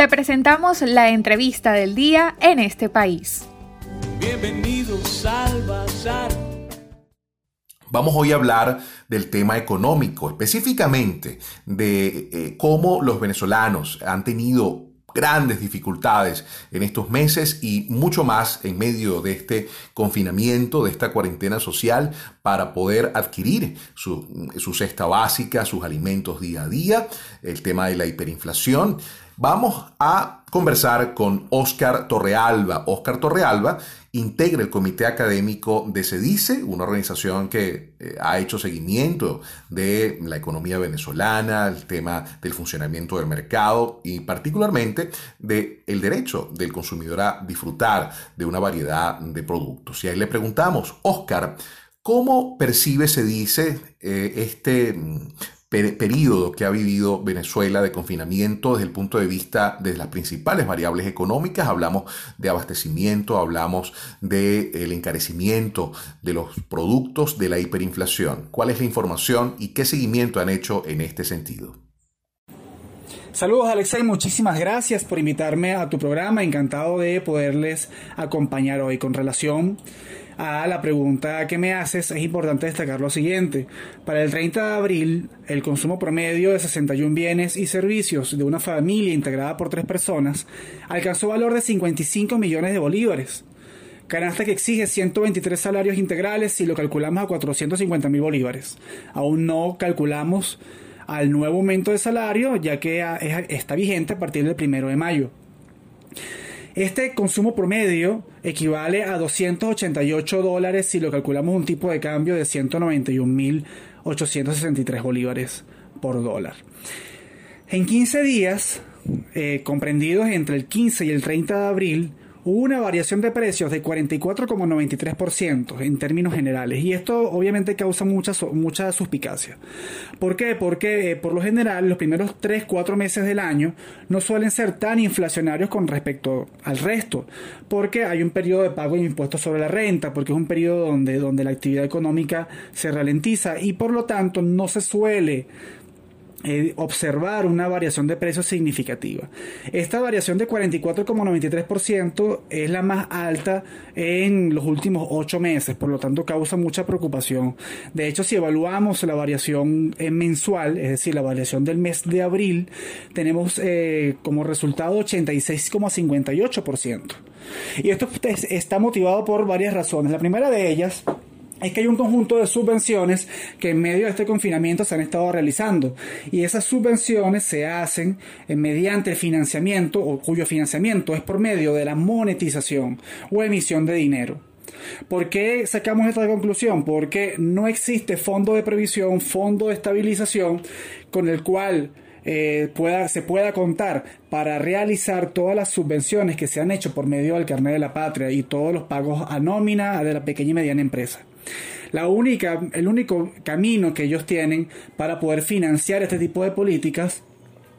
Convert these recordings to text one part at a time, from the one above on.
Te presentamos la entrevista del día en este país. Bienvenidos al Bazar. Vamos hoy a hablar del tema económico, específicamente de eh, cómo los venezolanos han tenido grandes dificultades en estos meses y mucho más en medio de este confinamiento, de esta cuarentena social, para poder adquirir su, cesta básica, sus alimentos día a día, el tema de la hiperinflación. Vamos a conversar con Oscar Torrealba. Oscar Torrealba integra el comité académico de CEDICE, una organización que eh, ha hecho seguimiento de la economía venezolana, el tema del funcionamiento del mercado y particularmente del el derecho del consumidor a disfrutar de una variedad de productos. Y ahí le preguntamos, Oscar, ¿cómo percibe CEDICE eh, este periodo que ha vivido Venezuela de confinamiento desde el punto de vista de las principales variables económicas. Hablamos de abastecimiento, hablamos del encarecimiento de los productos, de la hiperinflación. ¿Cuál es la información y qué seguimiento han hecho en este sentido? Saludos Alexei, muchísimas gracias por invitarme a tu programa, encantado de poderles acompañar hoy con relación a la pregunta que me haces, es importante destacar lo siguiente. Para el 30 de abril, el consumo promedio de 61 bienes y servicios de una familia integrada por tres personas alcanzó valor de 55 millones de bolívares. Canasta que exige 123 salarios integrales si lo calculamos a 450 mil bolívares. Aún no calculamos al nuevo aumento de salario, ya que está vigente a partir del primero de mayo. Este consumo promedio equivale a 288 dólares si lo calculamos un tipo de cambio de 191.863 bolívares por dólar. En 15 días, eh, comprendidos entre el 15 y el 30 de abril, una variación de precios de 44,93% en términos generales y esto obviamente causa mucha, mucha suspicacia. ¿Por qué? Porque eh, por lo general los primeros 3-4 meses del año no suelen ser tan inflacionarios con respecto al resto, porque hay un periodo de pago de impuestos sobre la renta, porque es un periodo donde, donde la actividad económica se ralentiza y por lo tanto no se suele eh, observar una variación de precios significativa. Esta variación de 44,93% es la más alta en los últimos 8 meses, por lo tanto causa mucha preocupación. De hecho, si evaluamos la variación mensual, es decir, la variación del mes de abril, tenemos eh, como resultado 86,58%. Y esto está motivado por varias razones. La primera de ellas es que hay un conjunto de subvenciones que en medio de este confinamiento se han estado realizando y esas subvenciones se hacen eh, mediante el financiamiento o cuyo financiamiento es por medio de la monetización o emisión de dinero. ¿Por qué sacamos esta conclusión? Porque no existe fondo de previsión, fondo de estabilización con el cual eh, pueda, se pueda contar para realizar todas las subvenciones que se han hecho por medio del carnet de la patria y todos los pagos a nómina de la pequeña y mediana empresa. La única, el único camino que ellos tienen para poder financiar este tipo de políticas,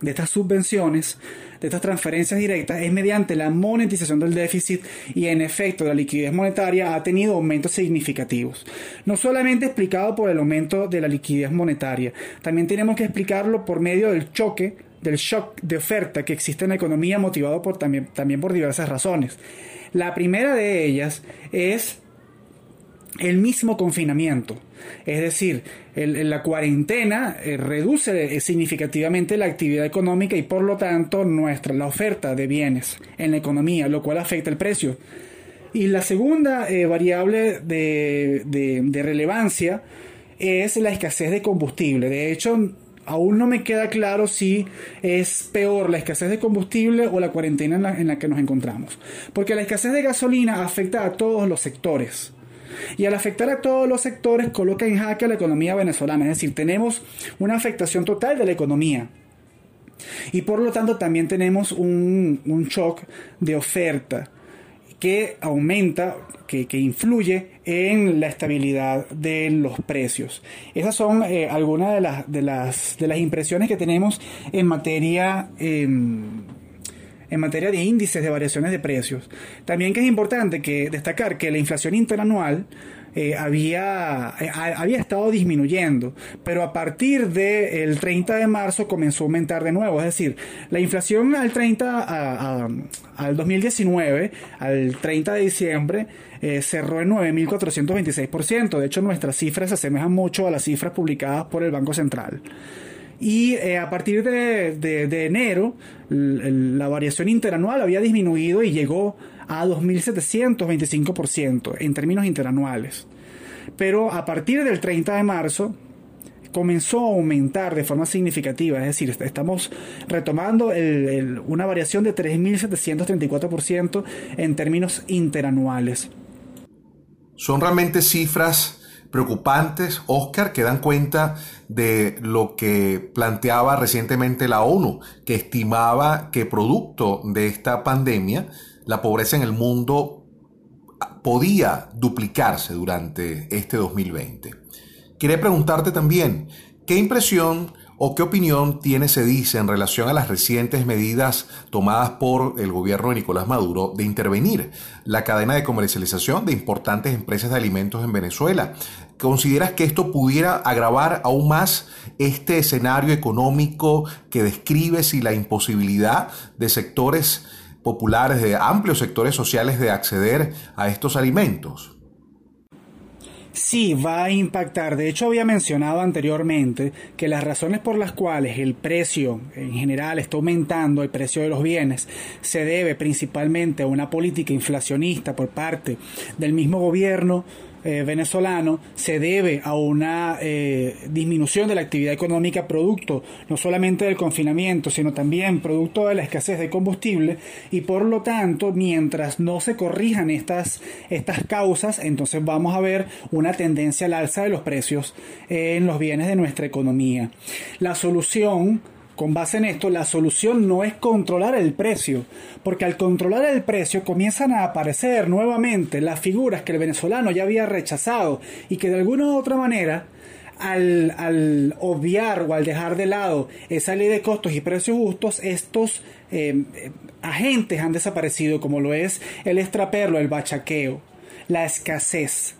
de estas subvenciones, de estas transferencias directas, es mediante la monetización del déficit y en efecto la liquidez monetaria ha tenido aumentos significativos. No solamente explicado por el aumento de la liquidez monetaria, también tenemos que explicarlo por medio del choque del shock de oferta que existe en la economía motivado por, también, también por diversas razones. La primera de ellas es el mismo confinamiento. Es decir, la cuarentena eh, reduce eh, significativamente la actividad económica y por lo tanto nuestra, la oferta de bienes en la economía, lo cual afecta el precio. Y la segunda eh, variable de, de, relevancia es la escasez de combustible. De hecho, aún no me queda claro si es peor la escasez de combustible o la cuarentena en la, en la que nos encontramos. Porque la escasez de gasolina afecta a todos los sectores y al afectar a todos los sectores coloca en jaque a la economía venezolana. Es decir, tenemos una afectación total de la economía. Y por lo tanto también tenemos un, shock de oferta que aumenta, que, influye en la estabilidad de los precios. Esas son eh, algunas de las, de, las, de las impresiones que tenemos en materia... Em, en materia de índices de variaciones de precios. También que es importante que destacar que la inflación interanual eh, había, eh, había estado disminuyendo, pero a partir del 30 de marzo comenzó a aumentar de nuevo. Es decir, la inflación al 30, al 2019, al 30 de diciembre, eh, cerró en 9.426%. De hecho, nuestras cifras se asemejan mucho a las cifras publicadas por el Banco Central. Y a partir de, de enero, la variación interanual había disminuido y llegó a 2.725% en términos interanuales. Pero a partir del 30 de marzo comenzó a aumentar de forma significativa, es decir, estamos retomando una variación de 3.734% en términos interanuales. Son realmente cifras preocupantes, Oscar, que dan cuenta de lo que planteaba recientemente la ONU, que estimaba que producto de esta pandemia, la pobreza en el mundo podía duplicarse durante este 2020. Quería preguntarte también, ¿qué impresión o qué opinión tiene dice en relación a las recientes medidas tomadas por el gobierno de Nicolás Maduro de intervenir la cadena de comercialización de importantes empresas de alimentos en Venezuela? ¿Consideras que esto pudiera agravar aún más este escenario económico que describes y la imposibilidad de sectores populares, de amplios sectores sociales de acceder a estos alimentos. Sí, va a impactar. De hecho, había mencionado anteriormente que las razones por las cuales el precio en general está aumentando, el precio de los bienes, se debe principalmente a una política inflacionista por parte del mismo gobierno eh, venezolano se debe a una eh, disminución de la actividad económica producto no solamente del confinamiento, sino también producto de la escasez de combustible y por lo tanto, mientras no se corrijan estas, estas causas, entonces vamos a ver una tendencia al alza de los precios en los bienes de nuestra economía. La solución con base en esto, la solución no es controlar el precio, porque al controlar el precio comienzan a aparecer nuevamente las figuras que el venezolano ya había rechazado y que de alguna u otra manera al, obviar o al dejar de lado esa ley de costos y precios justos, estos eh, agentes han desaparecido, como lo es el extraperlo, el bachaqueo, la escasez.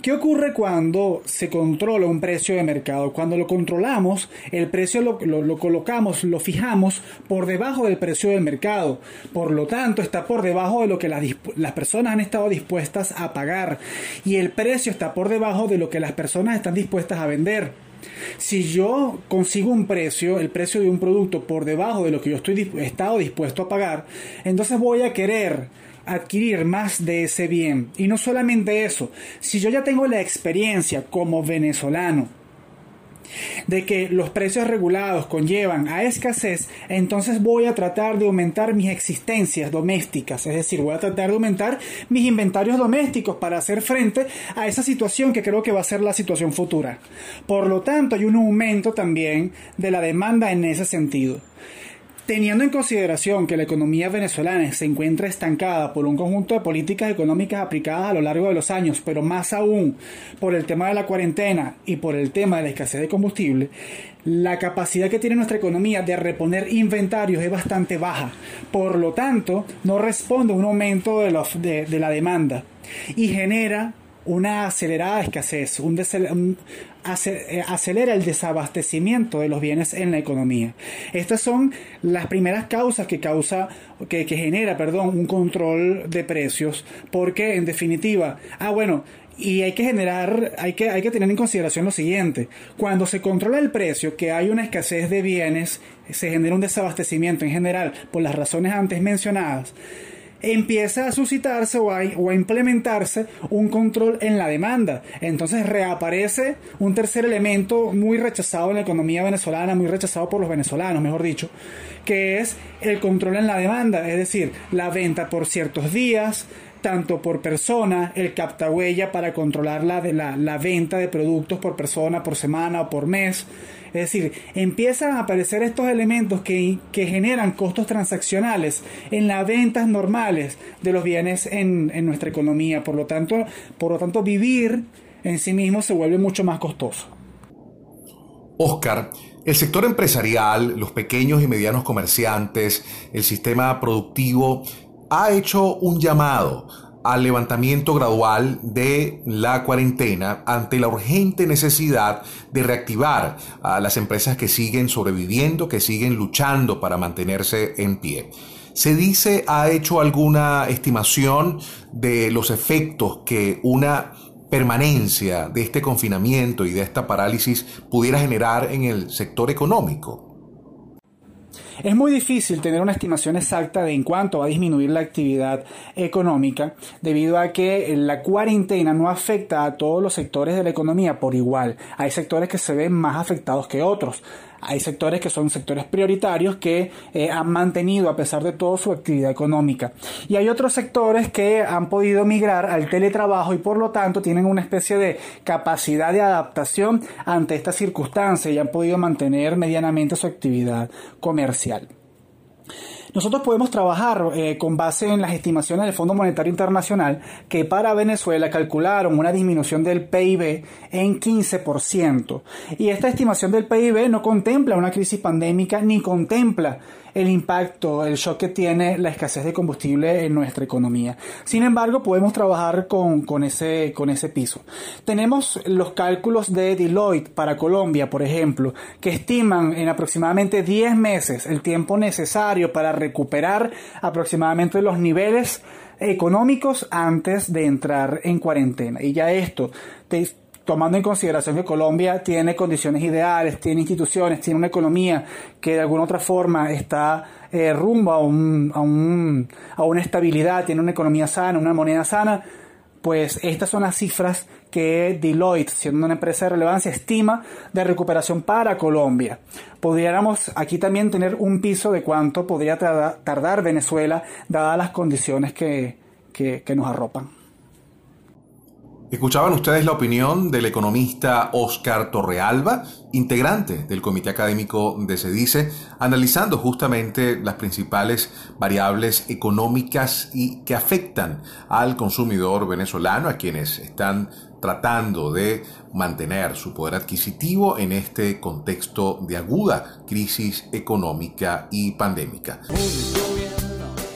¿Qué ocurre cuando se controla un precio de mercado? Cuando lo controlamos, el precio lo, colocamos, lo fijamos por debajo del precio del mercado. Por lo tanto, está por debajo de lo que las, las personas han estado dispuestas a pagar. Y el precio está por debajo de lo que las personas están dispuestas a vender. Si yo consigo un precio, el precio de un producto por debajo de lo que yo estoy estado dispuesto a pagar, entonces voy a querer adquirir más de ese bien. Y no solamente eso, si yo ya tengo la experiencia como venezolano, de que los precios regulados conllevan a escasez, entonces voy a tratar de aumentar mis existencias domésticas, es decir, voy a tratar de aumentar mis inventarios domésticos para hacer frente a esa situación que creo que va a ser la situación futura. Por lo tanto, hay un aumento también de la demanda en ese sentido. Teniendo en consideración que la economía venezolana se encuentra estancada por un conjunto de políticas económicas aplicadas a lo largo de los años, pero más aún por el tema de la cuarentena y por el tema de la escasez de combustible, la capacidad que tiene nuestra economía de reponer inventarios es bastante baja. Por lo tanto, no responde a un aumento de, de la demanda y genera una acelerada escasez, un, eh, acelera el desabastecimiento de los bienes en la economía. Estas son las primeras causas que causa, que, que genera, perdón, un control de precios, porque en definitiva, ah bueno, y hay que generar, hay que, hay que tener en consideración lo siguiente. Cuando se controla el precio, que hay una escasez de bienes, se genera un desabastecimiento en general por las razones antes mencionadas, empieza a suscitarse o a, implementarse un control en la demanda. Entonces reaparece un tercer elemento muy rechazado en la economía venezolana, muy rechazado por los venezolanos, mejor dicho, que es el control en la demanda, es decir, la venta por ciertos días, tanto por persona, el captahuella para controlar la, la, la venta de productos por persona, por semana o por mes, es decir, empiezan a aparecer estos elementos que, generan costos transaccionales en las ventas normales de los bienes en, nuestra economía. Por lo, tanto, por lo tanto, vivir en sí mismo se vuelve mucho más costoso. Oscar, el sector empresarial, los pequeños y medianos comerciantes, el sistema productivo ha hecho un llamado al levantamiento gradual de la cuarentena ante la urgente necesidad de reactivar a las empresas que siguen sobreviviendo, que siguen luchando para mantenerse en pie. ¿Se dice, ha hecho alguna estimación de los efectos que una permanencia de este confinamiento y de esta parálisis pudiera generar en el sector económico? Es muy difícil tener una estimación exacta de en cuánto va a disminuir la actividad económica debido a que la cuarentena no afecta a todos los sectores de la economía por igual. Hay sectores que se ven más afectados que otros. Hay sectores que son sectores prioritarios que eh, han mantenido a pesar de todo su actividad económica. Y hay otros sectores que han podido migrar al teletrabajo y por lo tanto tienen una especie de capacidad de adaptación ante esta circunstancia y han podido mantener medianamente su actividad comercial. Nosotros podemos trabajar eh, con base en las estimaciones del Fondo Monetario Internacional que para Venezuela calcularon una disminución del PIB en 15%. Y esta estimación del PIB no contempla una crisis pandémica ni contempla el impacto, el shock que tiene la escasez de combustible en nuestra economía. Sin embargo, podemos trabajar con, con, ese, con ese piso. Tenemos los cálculos de Deloitte para Colombia, por ejemplo, que estiman en aproximadamente 10 meses el tiempo necesario para recuperar aproximadamente los niveles económicos antes de entrar en cuarentena. Y ya esto te, tomando en consideración que Colombia tiene condiciones ideales, tiene instituciones, tiene una economía que de alguna otra forma está eh, rumbo a, un, a, un, a una estabilidad, tiene una economía sana, una moneda sana, pues estas son las cifras que Deloitte, siendo una empresa de relevancia, estima de recuperación para Colombia. Podríamos aquí también tener un piso de cuánto podría tardar Venezuela, dadas las condiciones que, que, que nos arropan. Escuchaban ustedes la opinión del economista Oscar Torrealba, integrante del Comité Académico de SEDICE, analizando justamente las principales variables económicas y que afectan al consumidor venezolano, a quienes están tratando de mantener su poder adquisitivo en este contexto de aguda crisis económica y pandémica.